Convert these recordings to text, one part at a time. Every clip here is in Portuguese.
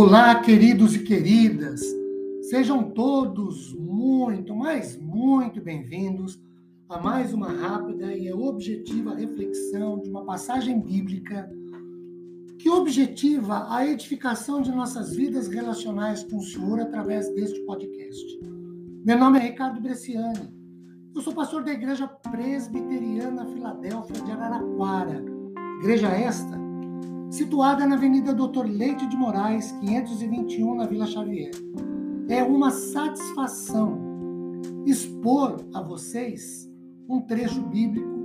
Olá, queridos e queridas. Sejam todos muito, mas muito bem-vindos a mais uma rápida e objetiva reflexão de uma passagem bíblica que objetiva a edificação de nossas vidas relacionais com o Senhor através deste podcast. Meu nome é Ricardo Bresciani. Eu sou pastor da Igreja Presbiteriana Filadélfia de Araraquara. Igreja esta situada na Avenida Doutor Leite de Moraes, 521, na Vila Xavier. É uma satisfação expor a vocês um trecho bíblico.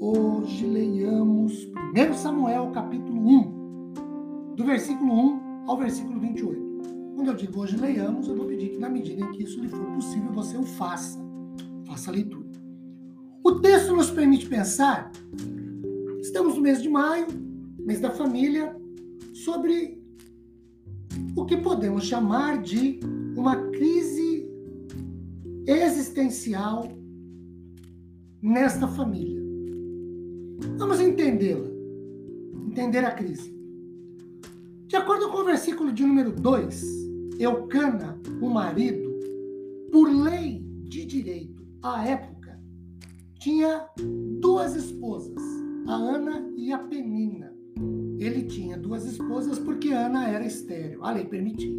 Hoje leiamos 1 Samuel, capítulo 1, do versículo 1 ao versículo 28. Quando eu digo hoje leiamos, eu vou pedir que, na medida em que isso lhe for possível, você o faça. Faça a leitura. O texto nos permite pensar. Estamos no mês de maio, mês da família, sobre o que podemos chamar de uma crise existencial nesta família. Vamos entendê-la, entender a crise. De acordo com o versículo de número 2, Eucana, o marido, por lei de direito à época, tinha duas esposas, a Ana e a Penina. Ele tinha duas esposas porque Ana era estéril, a lei permitia.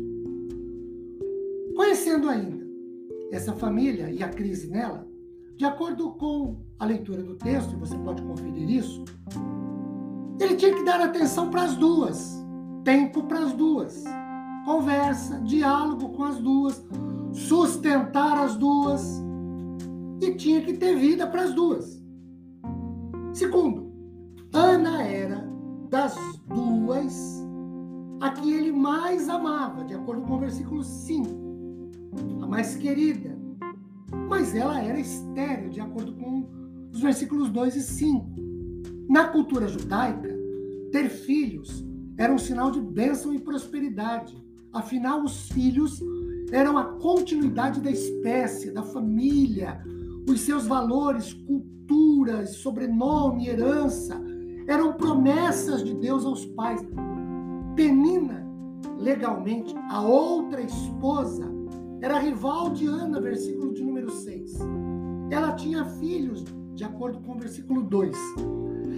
Conhecendo ainda essa família e a crise nela, de acordo com a leitura do texto, você pode conferir isso, ele tinha que dar atenção para as duas, tempo para as duas, conversa, diálogo com as duas, sustentar as duas e tinha que ter vida para as duas. Segundo, Ana era das duas a que ele mais amava, de acordo com o versículo 5, a mais querida. Mas ela era estéril, de acordo com os versículos 2 e 5. Na cultura judaica, ter filhos era um sinal de bênção e prosperidade. Afinal, os filhos eram a continuidade da espécie, da família, os seus valores, culturas, sobrenome, herança eram promessas de Deus aos pais. Penina, legalmente, a outra esposa, era rival de Ana, versículo de número 6. Ela tinha filhos, de acordo com o versículo 2.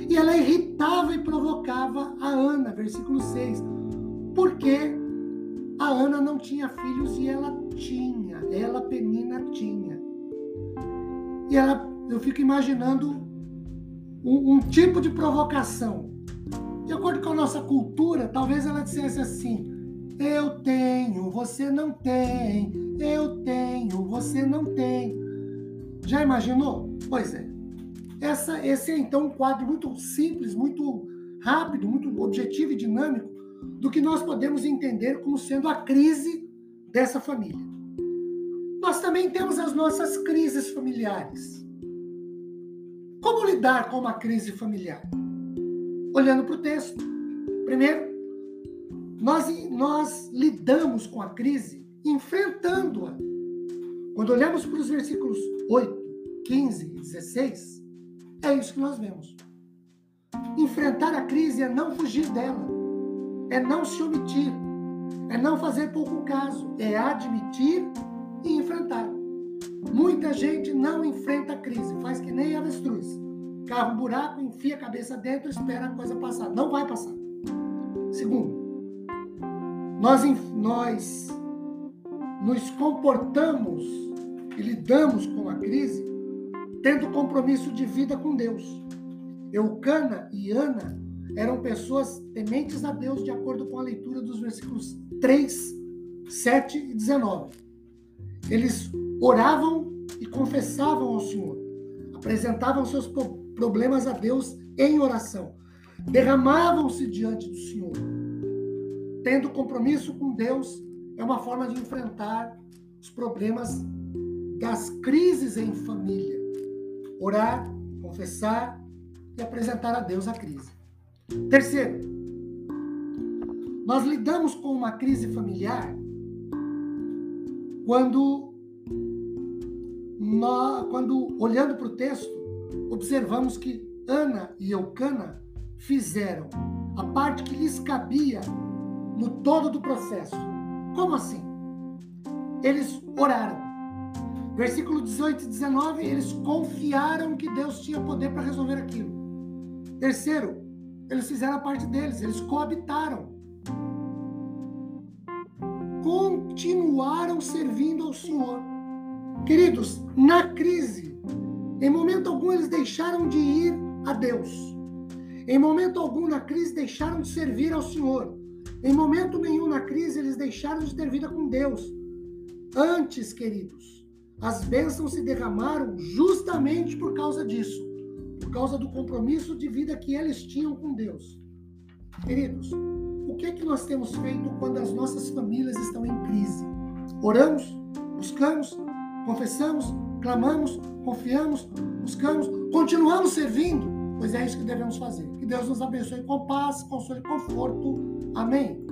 E ela irritava e provocava a Ana, versículo 6. Porque a Ana não tinha filhos e ela tinha, ela, Penina, tinha. E ela, eu fico imaginando um, um tipo de provocação. De acordo com a nossa cultura, talvez ela dissesse assim: eu tenho, você não tem, eu tenho, você não tem. Já imaginou? Pois é. Essa, esse é então um quadro muito simples, muito rápido, muito objetivo e dinâmico do que nós podemos entender como sendo a crise dessa família. Nós também temos as nossas crises familiares. Como lidar com uma crise familiar? Olhando para o texto. Primeiro, nós, nós lidamos com a crise enfrentando-a. Quando olhamos para os versículos 8, 15 e 16, é isso que nós vemos. Enfrentar a crise é não fugir dela, é não se omitir, é não fazer pouco caso, é admitir e enfrentar. Muita gente não enfrenta a crise, faz que nem avestruz. Carro um buraco, enfia a cabeça dentro, espera a coisa passar. Não vai passar. Segundo, nós, nós nos comportamos e lidamos com a crise tendo compromisso de vida com Deus. Eucana e Ana eram pessoas tementes a Deus, de acordo com a leitura dos versículos 3, 7 e 19. Eles oravam e confessavam ao Senhor, apresentavam seus problemas a Deus em oração, derramavam-se diante do Senhor. Tendo compromisso com Deus é uma forma de enfrentar os problemas das crises em família. Orar, confessar e apresentar a Deus a crise. Terceiro, nós lidamos com uma crise familiar quando nós, quando olhando para o texto, observamos que Ana e Eucana fizeram a parte que lhes cabia no todo do processo. Como assim? Eles oraram. Versículo 18 e 19, eles confiaram que Deus tinha poder para resolver aquilo. Terceiro, eles fizeram a parte deles, eles coabitaram. Continuaram servindo ao Senhor. Queridos, na crise, em momento algum eles deixaram de ir a Deus. Em momento algum na crise deixaram de servir ao Senhor. Em momento nenhum na crise eles deixaram de ter vida com Deus. Antes, queridos, as bênçãos se derramaram justamente por causa disso, por causa do compromisso de vida que eles tinham com Deus. Queridos, o que é que nós temos feito quando as nossas famílias estão em crise? Oramos, buscamos, confessamos, clamamos, confiamos, buscamos, continuamos servindo, pois é isso que devemos fazer. Que Deus nos abençoe com paz, consolo e conforto. Amém.